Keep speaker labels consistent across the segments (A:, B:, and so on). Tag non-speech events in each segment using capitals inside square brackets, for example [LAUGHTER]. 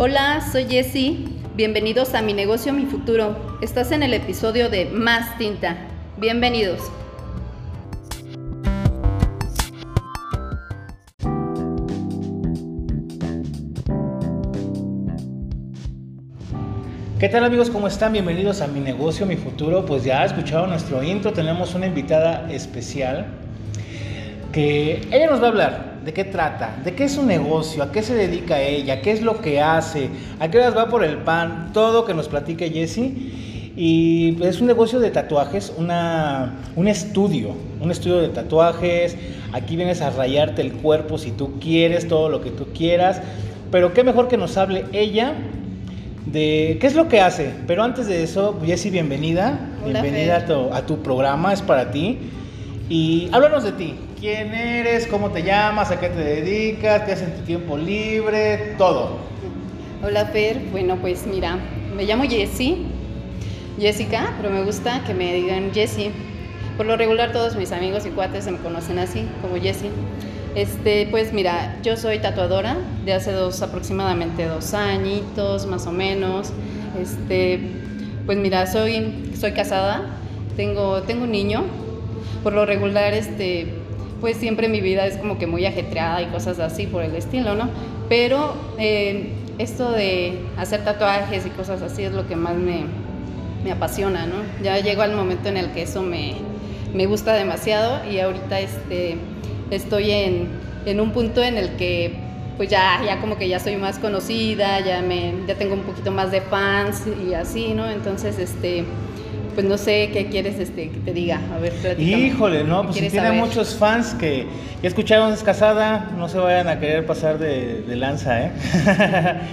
A: Hola, soy Jessie. Bienvenidos a Mi Negocio, Mi Futuro. Estás en el episodio de Más Tinta. Bienvenidos.
B: ¿Qué tal amigos? ¿Cómo están? Bienvenidos a Mi Negocio, Mi Futuro. Pues ya escucharon nuestro intro, tenemos una invitada especial que ella nos va a hablar de qué trata, de qué es su negocio, a qué se dedica ella, qué es lo que hace, a qué horas va por el pan, todo que nos platique Jessie. Y es un negocio de tatuajes, una, un estudio, un estudio de tatuajes. Aquí vienes a rayarte el cuerpo si tú quieres, todo lo que tú quieras. Pero qué mejor que nos hable ella de qué es lo que hace. Pero antes de eso, Jessie, bienvenida. bienvenida a tu, a tu, programa, es para ti. Y háblanos de ti. ¿Quién eres? ¿Cómo te llamas? ¿A qué te dedicas? ¿Qué haces en tu tiempo libre? Todo.
A: Hola, Fer. Bueno, pues mira, me llamo Jessie. Jessica, pero me gusta que me digan Jessie. Por lo regular todos mis amigos y cuates se me conocen así, como Jessie. Este, pues mira, yo soy tatuadora de hace dos, aproximadamente dos añitos, más o menos. Este, pues mira, soy, soy casada, tengo, tengo un niño. Por lo regular, este, pues siempre mi vida es como que muy ajetreada y cosas así por el estilo, ¿no? Pero eh, esto de hacer tatuajes y cosas así es lo que más me, me apasiona, ¿no? Ya llego al momento en el que eso me, me gusta demasiado y ahorita este estoy en, en, un punto en el que pues ya, ya como que ya soy más conocida, ya, me, ya tengo un poquito más de fans y así, ¿no? Entonces, este, pues no sé qué quieres este, que te diga. A ver,
B: platícame. Híjole, no, pues si tiene muchos fans que ya escucharon es casada, no se vayan a querer pasar de, de lanza, ¿eh?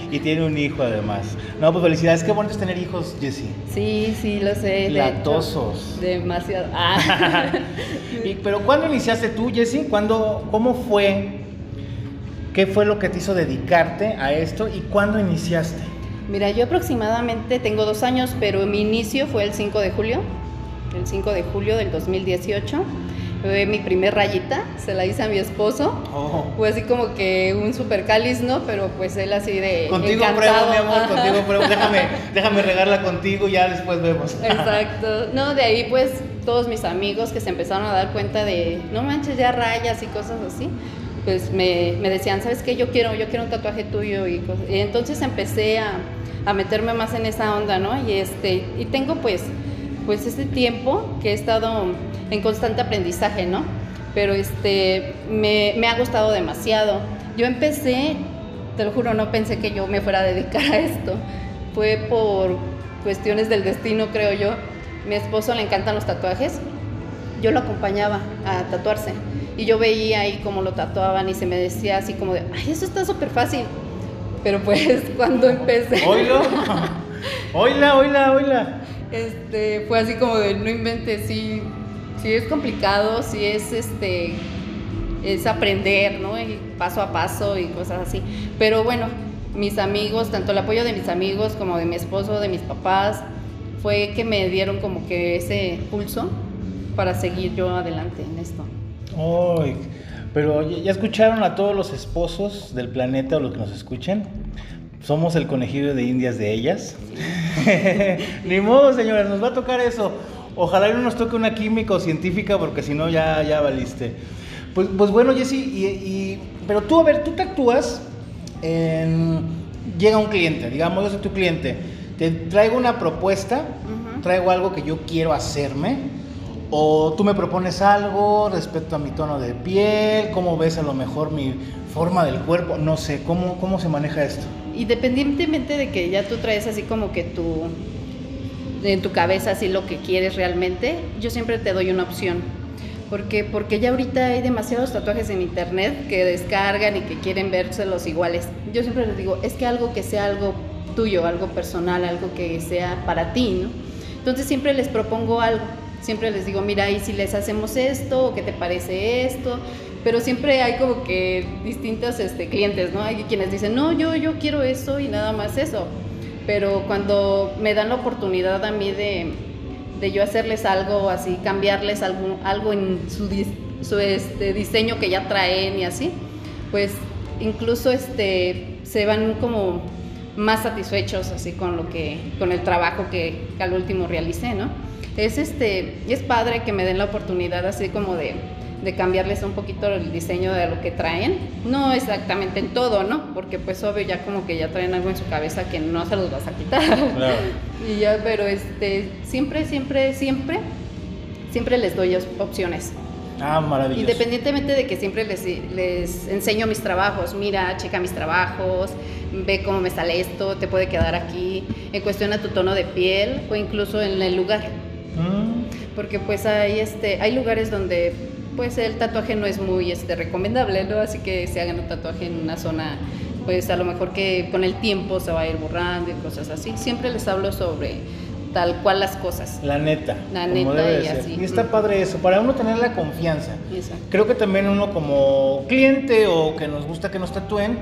B: [LAUGHS] y tiene un hijo además. No, pues felicidades, qué bonito es tener hijos, Jessie.
A: Sí, sí, lo sé.
B: Latosos.
A: De demasiado. [LAUGHS] Ah.
B: y, pero ¿cuándo iniciaste tú, Jessie? ¿Cuándo, ¿Cómo fue? ¿Qué fue lo que te hizo dedicarte a esto y cuándo iniciaste?
A: Mira, yo aproximadamente tengo dos años, pero mi inicio fue el 5 de julio, el 5 de julio del 2018. Fue mi primer rayita, se la hice a mi esposo. Oh. Fue así como que un super cáliz, ¿no? Pero pues él así de.
B: Contigo pruebo, mi amor, contigo pruebo. [LAUGHS] Déjame, déjame regarla contigo, ya después vemos.
A: Exacto. No, de ahí pues todos mis amigos que se empezaron a dar cuenta de, no manches, ya rayas y cosas así pues me, me, decían, ¿sabes qué? Yo quiero, yo quiero un tatuaje tuyo y, y entonces empecé a, a, meterme más en esa onda, ¿no? Y este, y tengo pues, pues este tiempo que he estado en constante aprendizaje, ¿no? Pero este, me, me ha gustado demasiado. Yo empecé, te lo juro, no pensé que yo me fuera a dedicar a esto. Fue por cuestiones del destino, creo yo. Mi esposo le encantan los tatuajes. Yo lo acompañaba a tatuarse y yo veía ahí cómo lo tatuaban y se me decía así como de, ay, eso está súper fácil. Pero pues [LAUGHS] cuando empecé...
B: Oilo, oila, oila, oila.
A: Este, fue así como de, no inventes, sí, sí es complicado, sí es este, es aprender, ¿no? Y paso a paso y cosas así. Pero bueno, mis amigos, tanto el apoyo de mis amigos como de mi esposo, de mis papás, fue que me dieron como que ese pulso para seguir yo adelante en esto.
B: Ay, pero ya escucharon a todos los esposos del planeta o los que nos escuchen. Somos el conejillo de indias de ellas. [LAUGHS] Ni modo, señores, nos va a tocar eso. Ojalá no nos toque una química o científica, porque si no, ya, ya valiste. Pues, pues bueno, Jessy, y, pero tú, a ver, tú te actúas en... Llega un cliente, digamos, yo soy tu cliente. Te traigo una propuesta, traigo algo que yo quiero hacerme o tú me propones algo respecto a mi tono de piel, cómo ves a lo mejor mi forma del cuerpo, no sé, ¿cómo, cómo se maneja esto?
A: Independientemente de que ya tú traes así como que tú, en tu cabeza así lo que quieres realmente, yo siempre te doy una opción. Porque, porque ya ahorita hay demasiados tatuajes en internet que descargan y que quieren vérselos iguales. Yo siempre les digo, es que algo que sea algo tuyo, algo personal, algo que sea para ti, ¿no? Entonces siempre les propongo algo siempre les digo, mira, y si les hacemos esto, o qué te parece esto, pero siempre hay como que distintos este, clientes, ¿no? Hay quienes dicen, no, yo, yo quiero eso y nada más eso, pero cuando me dan la oportunidad a mí de, de yo hacerles algo así, cambiarles algo, en su, su este, diseño que ya traen y así, pues incluso este, se van como más satisfechos así con lo que, con el trabajo que, que al último realicé, ¿no? Es este, es padre que me den la oportunidad así como de, de cambiarles un poquito el diseño de lo que traen. No exactamente en todo, ¿no? Porque pues obvio ya como que ya traen algo en su cabeza que no se los vas a quitar.
B: Claro. [LAUGHS]
A: y ya, pero este, siempre, siempre, siempre, siempre les doy op- opciones.
B: Ah, maravilloso.
A: Independientemente de que siempre les, les enseño mis trabajos, mira, checa mis trabajos, ve cómo me sale esto, te puede quedar aquí, en cuestión a tu tono de piel o incluso en el lugar.
B: Mm,
A: Porque pues hay, este, hay lugares donde pues el tatuaje no es muy este, recomendable, ¿no? Así que se hagan un tatuaje en una zona, pues a lo mejor que con el tiempo se va a ir borrando y cosas así. Siempre les hablo sobre tal cual las cosas.
B: la neta.
A: La neta
B: debe
A: y así.
B: Y está
A: Mm.
B: padre eso, para uno tener la confianza.
A: Exacto.
B: Creo que también uno como cliente o que nos gusta que nos tatúen,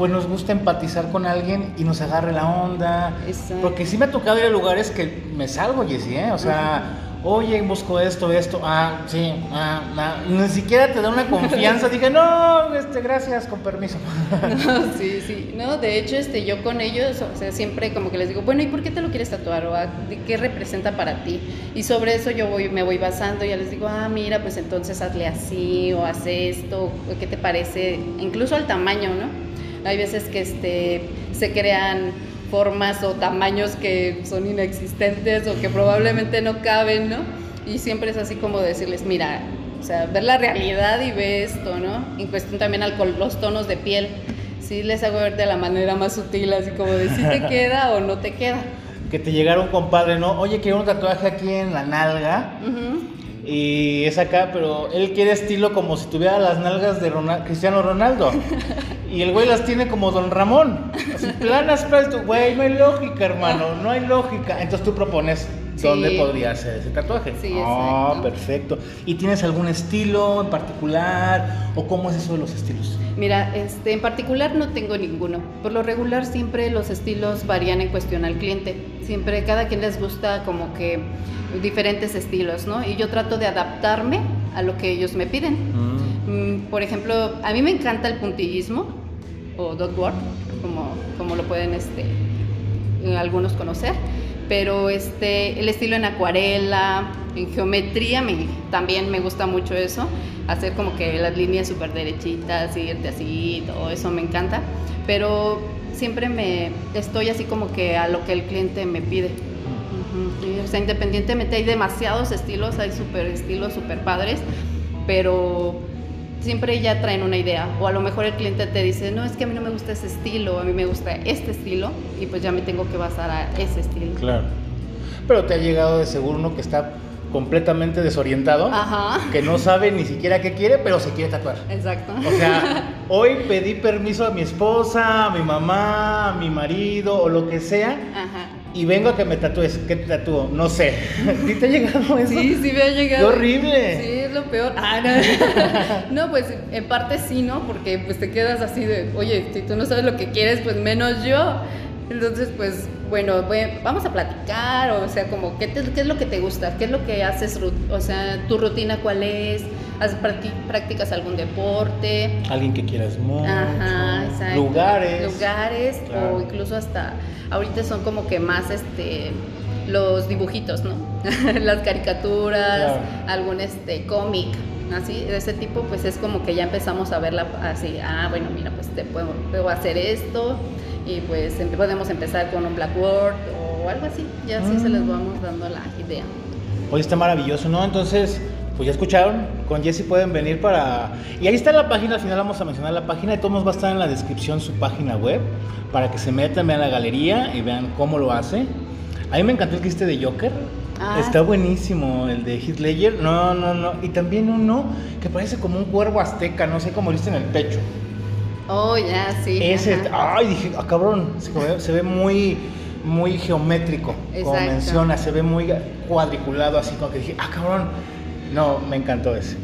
B: pues nos gusta empatizar con alguien y nos agarre la onda.
A: Exacto.
B: Porque sí me ha tocado ir a lugares que me salgo, Jessy, ¿eh? O sea, oye, busco esto, esto, ah, sí, ah, ah. Ni siquiera te da una confianza. [LAUGHS] Dije, no, este, gracias, con permiso. [LAUGHS]
A: No, sí, sí. No, de hecho, este, yo con ellos, o sea, siempre como que les digo, bueno, ¿y por qué te lo quieres tatuar? ¿O a- de qué representa para ti? Y sobre eso yo voy, me voy basando, y ya les digo, ah, mira, pues entonces hazle así, o haz esto, o qué te parece, incluso al tamaño, ¿no? Hay veces que este, se crean formas o tamaños que son inexistentes o que probablemente no caben, ¿no? Y siempre es así como decirles, mira, o sea, ver la realidad y ve esto, ¿no? En cuestión también al los tonos de piel. Sí les hago ver de la manera más sutil, así como de si te [LAUGHS] queda o no te queda.
B: que te llegara un compadre, ¿no? Oye, quiero un tatuaje aquí en la nalga.
A: Ujú.
B: Y es acá, pero él quiere estilo como si tuviera las nalgas de Ronald- Cristiano Ronaldo. Y el güey las tiene como Don Ramón. Así planas, planas. Güey, no hay lógica, hermano. No hay lógica. Entonces tú propones
A: Sí.
B: dónde podría ser ese tatuaje.
A: Sí, exacto.
B: perfecto. ¿Y tienes algún estilo en particular? ¿O cómo es eso de los estilos?
A: Mira, este, en particular no tengo ninguno. Por lo regular siempre los estilos varían en cuestión al cliente. Siempre cada quien les gusta como que diferentes estilos, ¿no? Y yo trato de adaptarme a lo que ellos me piden. Mm, Por ejemplo, a mí me encanta el puntillismo o dot work, como, como lo pueden este, algunos conocer, pero este, el estilo en acuarela, en geometría, me, también me gusta mucho eso, hacer como que las líneas súper derechitas, irte así, todo eso me encanta, pero siempre me estoy así como que a lo que el cliente me pide. Ujú, y, o sea, independientemente hay demasiados estilos, hay super estilos super padres, pero siempre ya traen una idea. O a lo mejor el cliente te dice, no, es que a mí no me gusta ese estilo, a mí me gusta este estilo, y pues ya me tengo que basar a ese estilo.
B: Claro. Pero te ha llegado de seguro uno que está completamente desorientado,
A: Ajá,
B: que no sabe ni siquiera qué quiere, pero se quiere tatuar.
A: exacto.
B: O sea, [LAUGHS] hoy pedí permiso a mi esposa, a mi mamá, a mi marido o lo que sea
A: Ajá.
B: y vengo a que me tatúes. ¿Qué te tatúo? No sé. [LAUGHS] ¿Sí te ha llegado eso?
A: Sí, sí me ha llegado.
B: ¡Qué horrible!
A: Sí, es lo peor. Ah, no. [LAUGHS] no, pues en parte sí, ¿no? Porque pues te quedas así de, oye, si tú no sabes lo que quieres, pues menos yo. Entonces, pues, bueno, voy- vamos a platicar, o sea, como, ¿qué, te- qué es lo que te gusta? ¿Qué es lo que haces? O sea, ¿tu rutina cuál es? ¿Haces practi- ¿Practicas algún deporte?
B: Alguien que quieras mucho.
A: Ajá, exacto.
B: Lugares.
A: Lugares
B: Claro.
A: o incluso hasta ahorita son como que más este los dibujitos, ¿no? [LAUGHS] Las caricaturas,
B: Claro.
A: algún este cómic, así de ese tipo, pues es como que ya empezamos a verla así, ah, bueno, mira, pues te puedo, puedo hacer esto y pues em- podemos empezar con un Blackboard o algo así, ya así se les
B: Mm.
A: vamos dando la idea.
B: Hoy está maravilloso, ¿no? Entonces, pues ya escucharon, con Jessy pueden venir para... Y ahí está la página, al final vamos a mencionar la página, de todos modos va a estar en la descripción su página web, para que se metan, vean la galería y vean cómo lo hace. A mí me encantó el que hiciste de Joker.
A: Ah.
B: Está buenísimo el de Heath Ledger. No, no, no. Y también uno que parece como un cuervo azteca, no sé cómo lo viste en el pecho.
A: Oh, ya, sí.
B: Ese,
A: ajá.
B: ay, dije, ah, cabrón, se ve, se ve muy, muy geométrico, como
A: Exacto.
B: menciona, se ve muy cuadriculado, así como que dije, ah, cabrón, no, me encantó ese.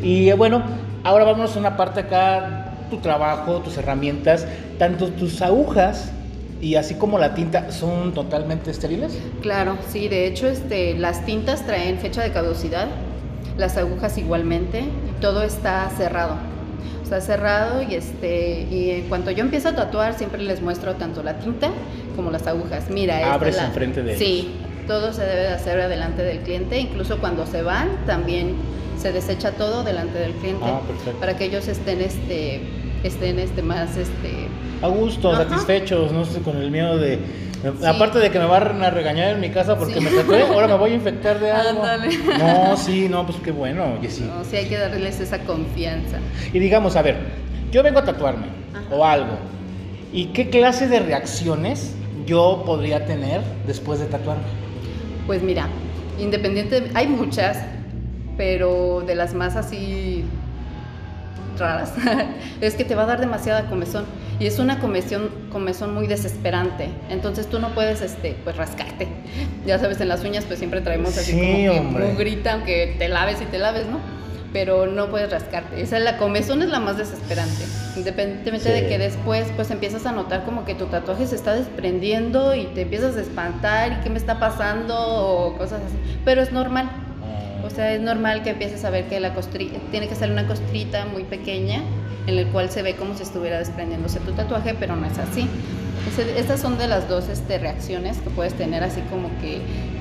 B: Y eh, bueno, ahora vamos a una parte acá, tu trabajo, tus herramientas, tanto tus agujas y así como la tinta, ¿son totalmente estériles?
A: Claro, sí, de hecho este, las tintas traen fecha de caducidad, las agujas igualmente, y todo está cerrado. Está cerrado y este y en cuanto yo empiezo a tatuar siempre les muestro tanto la tinta como las agujas. Mira, esta
B: Abres
A: la-
B: enfrente de
A: Sí, todo se debe de hacer delante del cliente, incluso cuando se van también se desecha todo delante del cliente
B: Ah, perfecto.
A: para que ellos estén este estén este más este
B: A gusto,
A: Ajá.
B: satisfechos, no sé, con el miedo de... Aparte de que me van a regañar en mi casa porque
A: Sí.
B: me tatué, ahora me voy a infectar de algo.
A: Ándale.
B: No, sí, no, pues qué bueno, Jessy.
A: no, sí hay que darles esa confianza.
B: Y digamos, a ver, yo vengo a tatuarme
A: Ajá.
B: o algo. ¿Y qué clase de reacciones yo podría tener después de tatuarme?
A: Pues mira, independiente, hay muchas, pero de las más así raras, [LAUGHS] es que te va a dar demasiada comezón. Y es una comezón, comezón muy desesperante. Entonces tú no puedes este, pues rascarte. [LAUGHS] Ya sabes, en las uñas pues siempre traemos así
B: Sí,
A: como que mugrita, aunque te laves y te laves, ¿no? Pero no puedes rascarte. Esa la comezón es la más desesperante. Independientemente
B: Sí.
A: de que después pues empiezas a notar como que tu tatuaje se está desprendiendo y te empiezas a espantar y qué me está pasando o cosas así. Pero es normal. O sea, es normal que empieces a ver que la costrita, tiene que ser una costrita muy pequeña en el cual se ve como si estuviera desprendiéndose tu tatuaje, pero no es así. Estas son de las dos este, reacciones que puedes tener así como que,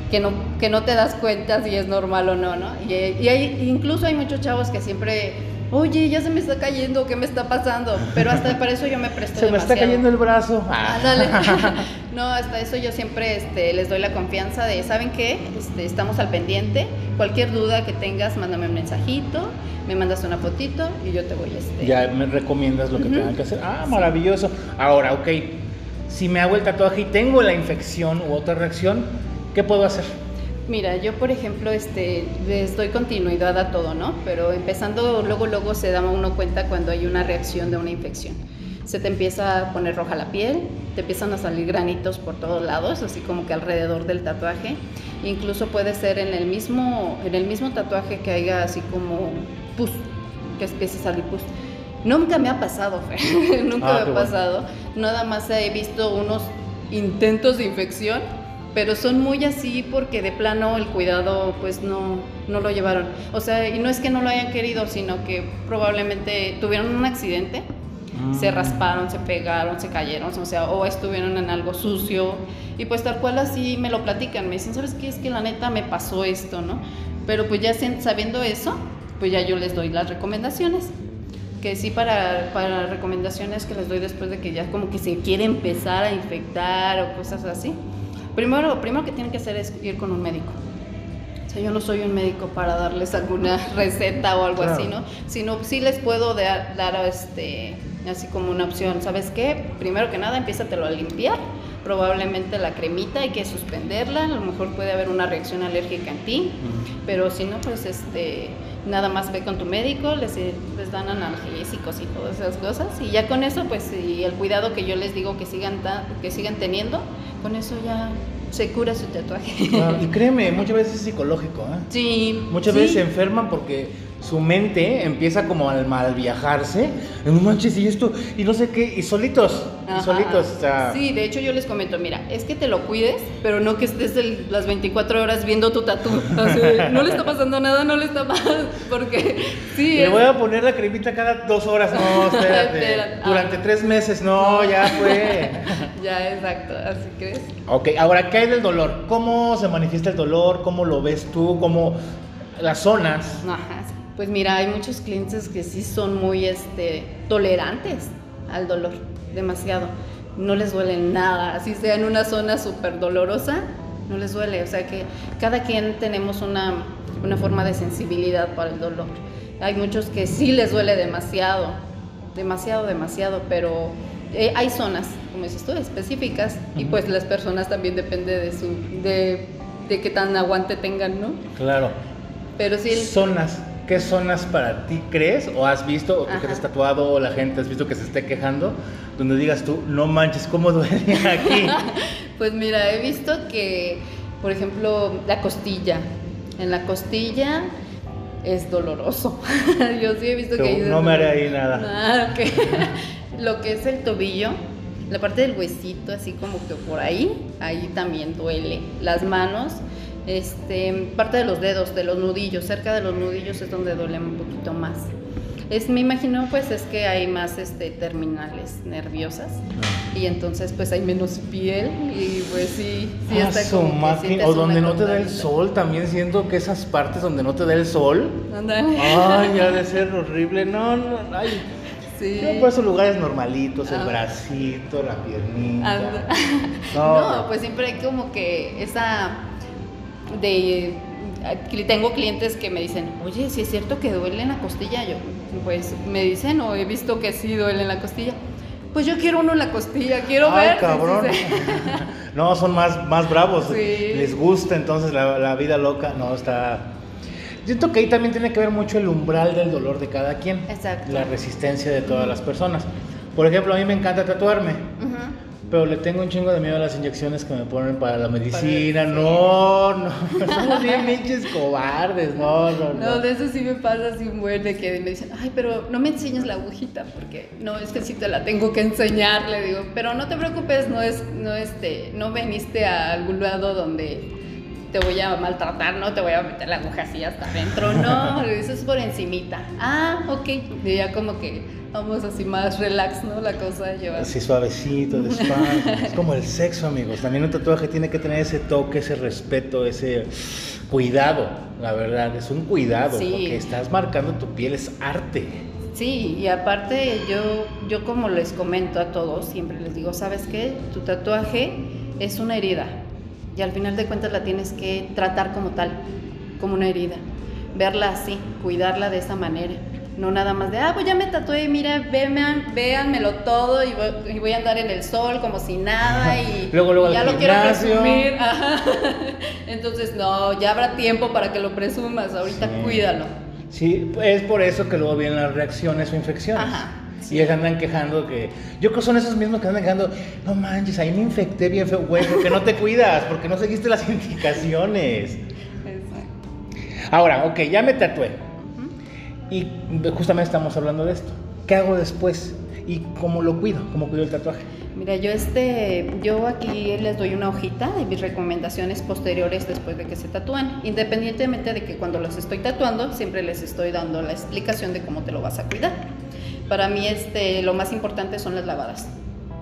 A: que, no, que no te das cuenta si es normal o no, ¿no? Y, y hay, incluso hay muchos chavos que siempre, oye, ya se me está cayendo, ¿qué me está pasando? Pero hasta para eso yo me presto
B: Se me está
A: demasiado.
B: cayendo el brazo. Ah.
A: Ándale. [LAUGHS] No, hasta eso yo siempre este, les doy la confianza de, ¿saben qué? Este, estamos al pendiente. Cualquier duda que tengas, mándame un mensajito, me mandas una fotito y yo te voy este.
B: Ya me recomiendas lo que tengan que hacer. Ah, maravilloso. Ahora, ok. Si me hago el tatuaje y tengo la infección u otra reacción, ¿qué puedo hacer?
A: Mira, yo por ejemplo, este, les doy continuidad a todo, ¿no? Pero empezando, luego, luego se da uno cuenta cuando hay una reacción de una infección. Se te empieza a poner roja la piel, te empiezan a salir granitos por todos lados, así como que alrededor del tatuaje. Incluso puede ser en el mismo, en el mismo tatuaje que haya así como pus, que empiece a salir pus. Nunca me ha pasado, [LAUGHS] Fer. nunca
B: Ah,
A: me ha
B: bueno.
A: pasado. Nada más he visto unos intentos de infección, pero son muy así porque de plano el cuidado pues no, no lo llevaron. O sea, y no es que no lo hayan querido, sino que probablemente tuvieron un accidente, se
B: Mm.
A: rasparon, se pegaron, se cayeron, o sea, o estuvieron en algo sucio. Y pues tal cual así me lo platican, me dicen, ¿sabes qué? Es que la neta me pasó esto, ¿no? Pero pues ya sabiendo eso, pues ya yo les doy las recomendaciones que sí para, para recomendaciones que les doy después de que ya como que se quiere empezar a infectar o cosas así. Primero, lo primero que tienen que hacer es ir con un médico. O sea, yo no soy un médico para darles alguna [LAUGHS] receta o algo así. ¿no? Sino sí les puedo dar, dar este, así como una opción. ¿Sabes qué? Primero que nada, empiézatelo a limpiar. Probablemente la cremita hay que suspenderla. A lo mejor puede haber una reacción alérgica en ti. Pero si no, pues este, nada más ve con tu médico, les, les dan analgésicos y todas esas cosas. Y ya con eso, pues, y el cuidado que yo les digo que sigan, ta- que sigan teniendo, con eso ya se cura su tatuaje.
B: Claro, y créeme, [LAUGHS] muchas veces es psicológico. ¿eh?
A: Sí.
B: Muchas
A: sí.
B: veces se enferman porque su mente empieza como al mal viajarse. No manches, y esto, y no sé qué, y solitos, y solitos. O sea,
A: Sí, de hecho yo les comento, mira, es que te lo cuides, pero no que estés el- las 24 horas viendo tu tatu. [LAUGHS] No le está pasando nada, no le está pasando, porque [LAUGHS] sí.
B: Le
A: es-
B: voy a poner la cremita cada dos horas. No, [LAUGHS] espérate.
A: Espera.
B: Durante
A: Ah.
B: tres meses, no, ya fue.
A: Ya, exacto, así crees.
B: ok, ahora, ¿qué hay del dolor? ¿Cómo se manifiesta el dolor? ¿Cómo lo ves tú? ¿Cómo las zonas?
A: Ajá, sí. Pues mira, hay muchos clientes que sí son muy este, tolerantes al dolor, demasiado. No les duele nada, así sea en una zona súper dolorosa, no les duele. O sea que cada quien tenemos una, una forma de sensibilidad para el dolor. Hay muchos que sí les duele demasiado, demasiado, demasiado, pero eh, hay zonas, como dices tú, específicas y pues las personas también depende de su, de, de qué tan aguante tengan, ¿no?
B: Claro.
A: Pero sí, el-
B: Zonas. ¿Qué zonas para ti crees o has visto o tú que
A: Ajá.
B: eres tatuado o la gente has visto que se esté quejando donde digas tú, no manches, ¿cómo duele [LAUGHS] aquí? [LAUGHS]
A: Pues mira, he visto que, por ejemplo, la costilla. En la costilla es doloroso. [LAUGHS] Yo sí he visto
B: Tú,
A: que
B: no me haré ahí nada.
A: Ah, ok. Lo que es el tobillo, la parte del huesito, así como que por ahí, ahí también duele. Las manos, este, parte de los dedos, de los nudillos, cerca de los nudillos es donde duele un poquito más. Es, me imagino, pues, es que hay más este, terminales nerviosas y entonces, pues, hay menos piel y, pues, sí, sí
B: Ah,
A: está como que
B: O donde no te da el sol, también siento que esas partes donde no te da el sol. Ay, ya de [LAUGHS] ser horrible. No, no, ay.
A: Sí.
B: Yo por esos lugares normalitos, el
A: Ah.
B: bracito, la piernita.
A: Anda.
B: No, [LAUGHS]
A: No, pues siempre hay como que esa de que tengo clientes que me dicen, oye, si es cierto que duele en la costilla, yo, pues me dicen, o he visto que sí duele en la costilla. Pues yo quiero uno en la costilla, quiero
B: Ay,
A: ver.
B: cabrón.
A: sí [LAUGHS] [LAUGHS]
B: no, son más, más bravos.
A: Sí.
B: Les gusta entonces la, la vida loca. No, está. Siento que ahí también tiene que ver mucho el umbral del dolor de cada quien.
A: Exacto.
B: La resistencia de todas las personas. Por ejemplo, a mí me encanta tatuarme.
A: Ujú.
B: Pero le tengo un chingo de miedo a las inyecciones que me ponen para la medicina.
A: sí.
B: No, no. [LAUGHS] Somos bien pinches cobardes. No, no, no.
A: No, de eso sí me pasa así un buen de que me dicen, ay, pero no me enseñes la agujita, porque no, es que sí te la tengo que enseñar, le digo, pero no te preocupes, no es, no este, no veniste a algún lado donde te voy a maltratar, no te voy a meter la aguja así hasta adentro, no, [LAUGHS] eso es por encimita. Ah, ok. Y ya como que vamos así más relax, ¿no? La cosa lleva.
B: Así suavecito, [LAUGHS] despacio. es como el sexo, amigos. También un tatuaje tiene que tener ese toque, ese respeto, ese cuidado. La verdad, es un cuidado.
A: Sí.
B: Porque estás marcando tu piel, es arte.
A: Sí, y aparte yo, yo como les comento a todos, siempre les digo, ¿sabes qué? Tu tatuaje es una herida y al final de cuentas la tienes que tratar como tal, como una herida. Verla así, cuidarla de esa manera. No nada más de, ah, pues ya me tatué, mira, vean, véanmelo todo y voy, y voy a andar en el sol como si nada y,
B: Luego, luego
A: y ya lo quiero presumir. [LAUGHS] Ajá. Entonces, no, ya habrá tiempo para que lo presumas, ahorita
B: Sí.
A: cuídalo.
B: Sí, es por eso que luego vienen las reacciones o infecciones.
A: Ajá, sí.
B: Y ellos andan quejando que. Yo creo que son esos mismos que andan quejando. No manches, ahí me infecté bien feo, güey. Porque no te cuidas, porque no seguiste las [LAUGHS] indicaciones.
A: Exacto.
B: Ahora, ok, ya me tatué. Y justamente estamos hablando de esto. ¿Qué hago después? ¿Y cómo lo cuido? ¿Cómo cuido el tatuaje?
A: Mira, yo este, yo aquí les doy una hojita de mis recomendaciones posteriores después de que se tatúan, independientemente de que cuando los estoy tatuando siempre les estoy dando la explicación de cómo te lo vas a cuidar. Para mí este, lo más importante son las lavadas.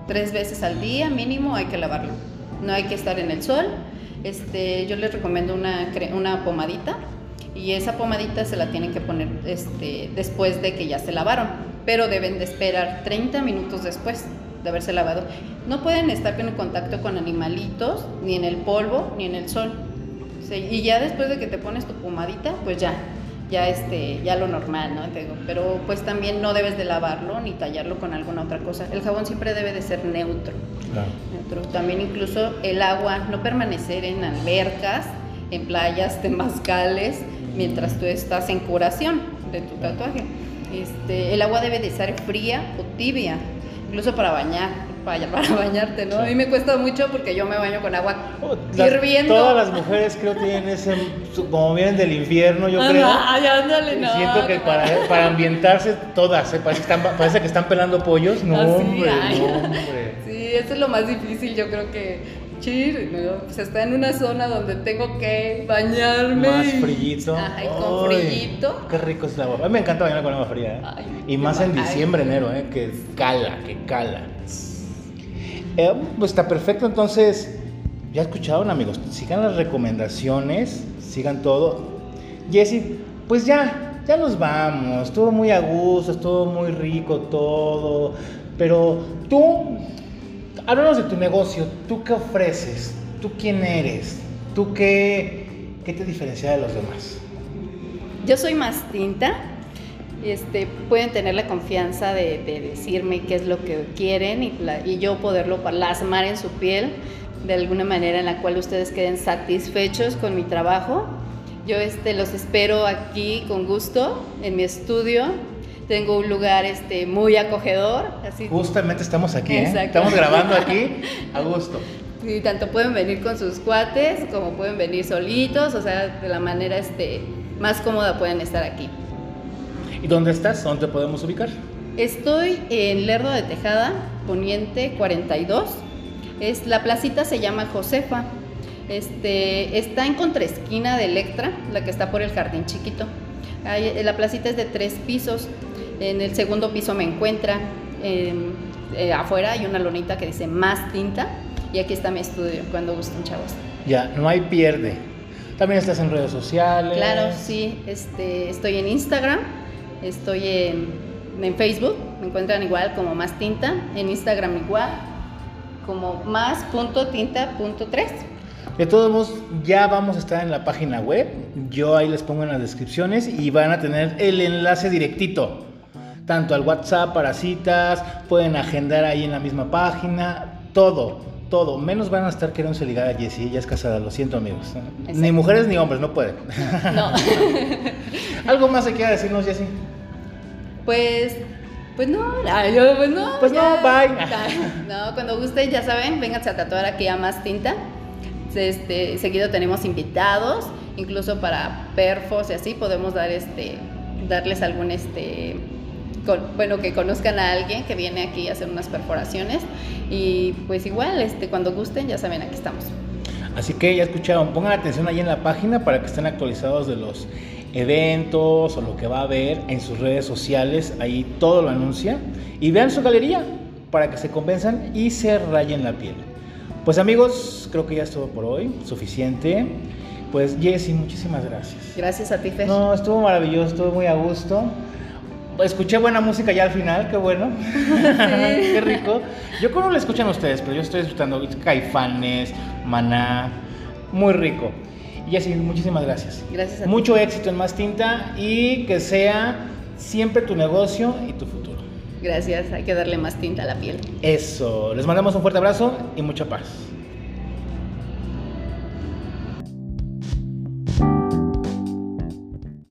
A: Tres veces al día mínimo hay que lavarlo. No hay que estar en el sol. Este, yo les recomiendo una, una pomadita y esa pomadita se la tienen que poner este, después de que ya se lavaron, pero deben de esperar 30 minutos después de haberse lavado. No pueden estar en contacto con animalitos, ni en el polvo, ni en el sol. Sí, y ya después de que te pones tu pomadita, pues ya, ya este, ya lo normal, ¿no? Te digo, pero pues también no debes de lavarlo ni tallarlo con alguna otra cosa. El jabón siempre debe de ser neutro.
B: Claro.
A: Neutro. También incluso el agua, no permanecer en albercas, en playas, temazcales, mientras tú estás en curación de tu tatuaje. Este, el agua debe de ser fría o tibia, incluso para bañar, para, [LAUGHS] para bañarte, ¿no? A mí me cuesta mucho porque yo me baño con agua
B: Oh, las-
A: hirviendo.
B: Todas las mujeres creo tienen ese, como vienen del infierno, yo
A: Ah,
B: creo.
A: Ay, ándale, no.
B: Siento que para, para ambientarse todas, ¿eh? parece, que están, parece que están pelando pollos. No,
A: Así,
B: hombre,
A: ay.
B: no, hombre. [LAUGHS]
A: Sí, eso es lo más difícil, yo creo que chir, ¿no? Pues está en una zona donde tengo que bañarme.
B: Más frillito.
A: Ajá, y con frillito.
B: Qué rico es el agua. A mí me encanta bañar con agua fría. ¿eh?
A: Ay,
B: y más en diciembre, enero, ¿eh? que cala, que cala. Eh, pues está perfecto, entonces, ya escucharon amigos, sigan las recomendaciones, sigan todo. Jessy, pues ya, ya nos vamos, estuvo muy a gusto, estuvo muy rico todo, pero tú, háblanos de tu negocio, ¿tú qué ofreces? ¿Tú quién eres? ¿Tú qué, qué te diferencia de los demás?
A: Yo soy más tinta. Este, pueden tener la confianza de, de decirme qué es lo que quieren y, pla- y yo poderlo plasmar en su piel de alguna manera en la cual ustedes queden satisfechos con mi trabajo. Yo este, los espero aquí con gusto en mi estudio. Tengo un lugar este, muy acogedor, así
B: Justamente estamos aquí, ¿eh? Estamos grabando aquí [LAUGHS] a gusto.
A: Y tanto pueden venir con sus cuates como pueden venir solitos, o sea, de la manera este, más cómoda pueden estar aquí.
B: ¿Y dónde estás? ¿Dónde te podemos ubicar?
A: Estoy en Lerdo de Tejada, Poniente 42. Es, la placita se llama Josefa. Este, está en contraesquina de Electra, la que está por el jardín chiquito. Ahí, la placita es de tres pisos. En el segundo piso me encuentra, em, eh, afuera hay una lonita que dice más tinta y aquí está mi estudio cuando gusten chavos.
B: Ya, no hay pierde. También estás en redes sociales.
A: Claro, sí, este, estoy en Instagram, estoy en, en Facebook, me encuentran igual como más tinta, en Instagram igual como más punto tinta punto tres.
B: De todos modos, ya vamos a estar en la página web. Yo ahí les pongo en las descripciones y van a tener el enlace directito. Tanto al WhatsApp para citas, pueden agendar ahí en la misma página, todo, todo. Menos van a estar queriendo ligar a Jessie, ella es casada, lo siento amigos. Ni mujeres ni hombres, no pueden. No. [LAUGHS] ¿Algo más se quiera decirnos, Jessie?
A: Pues pues no, yo, pues no.
B: Pues no, bye. [LAUGHS]
A: No, cuando gusten, ya saben, vénganse a tatuar aquí a Más Tinta. Este, seguido tenemos invitados, incluso para perfos y así podemos dar este, darles algún este, bueno, que conozcan a alguien que viene aquí a hacer unas perforaciones y pues igual, este, cuando gusten, ya saben, aquí estamos.
B: Así que ya escucharon, pongan atención ahí en la página para que estén actualizados de los eventos o lo que va a haber en sus redes sociales, ahí todo lo anuncia y vean su galería para que se convenzan y se rayen la piel. Pues amigos, creo que ya es todo por hoy, suficiente. Pues Jessy, muchísimas gracias.
A: Gracias a ti, Fer.
B: No, estuvo maravilloso, estuvo muy a gusto. Escuché buena música ya al final, qué bueno. [LAUGHS] qué rico. Yo creo que lo escuchan ustedes, pero yo estoy escuchando Caifanes, Maná, muy rico. Jessy, muchísimas gracias.
A: Gracias a
B: ti. Mucho éxito en Más Tinta y que sea siempre tu negocio y tu futuro.
A: Gracias, hay que darle más tinta a la piel.
B: Eso, les mandamos un fuerte abrazo y mucha paz.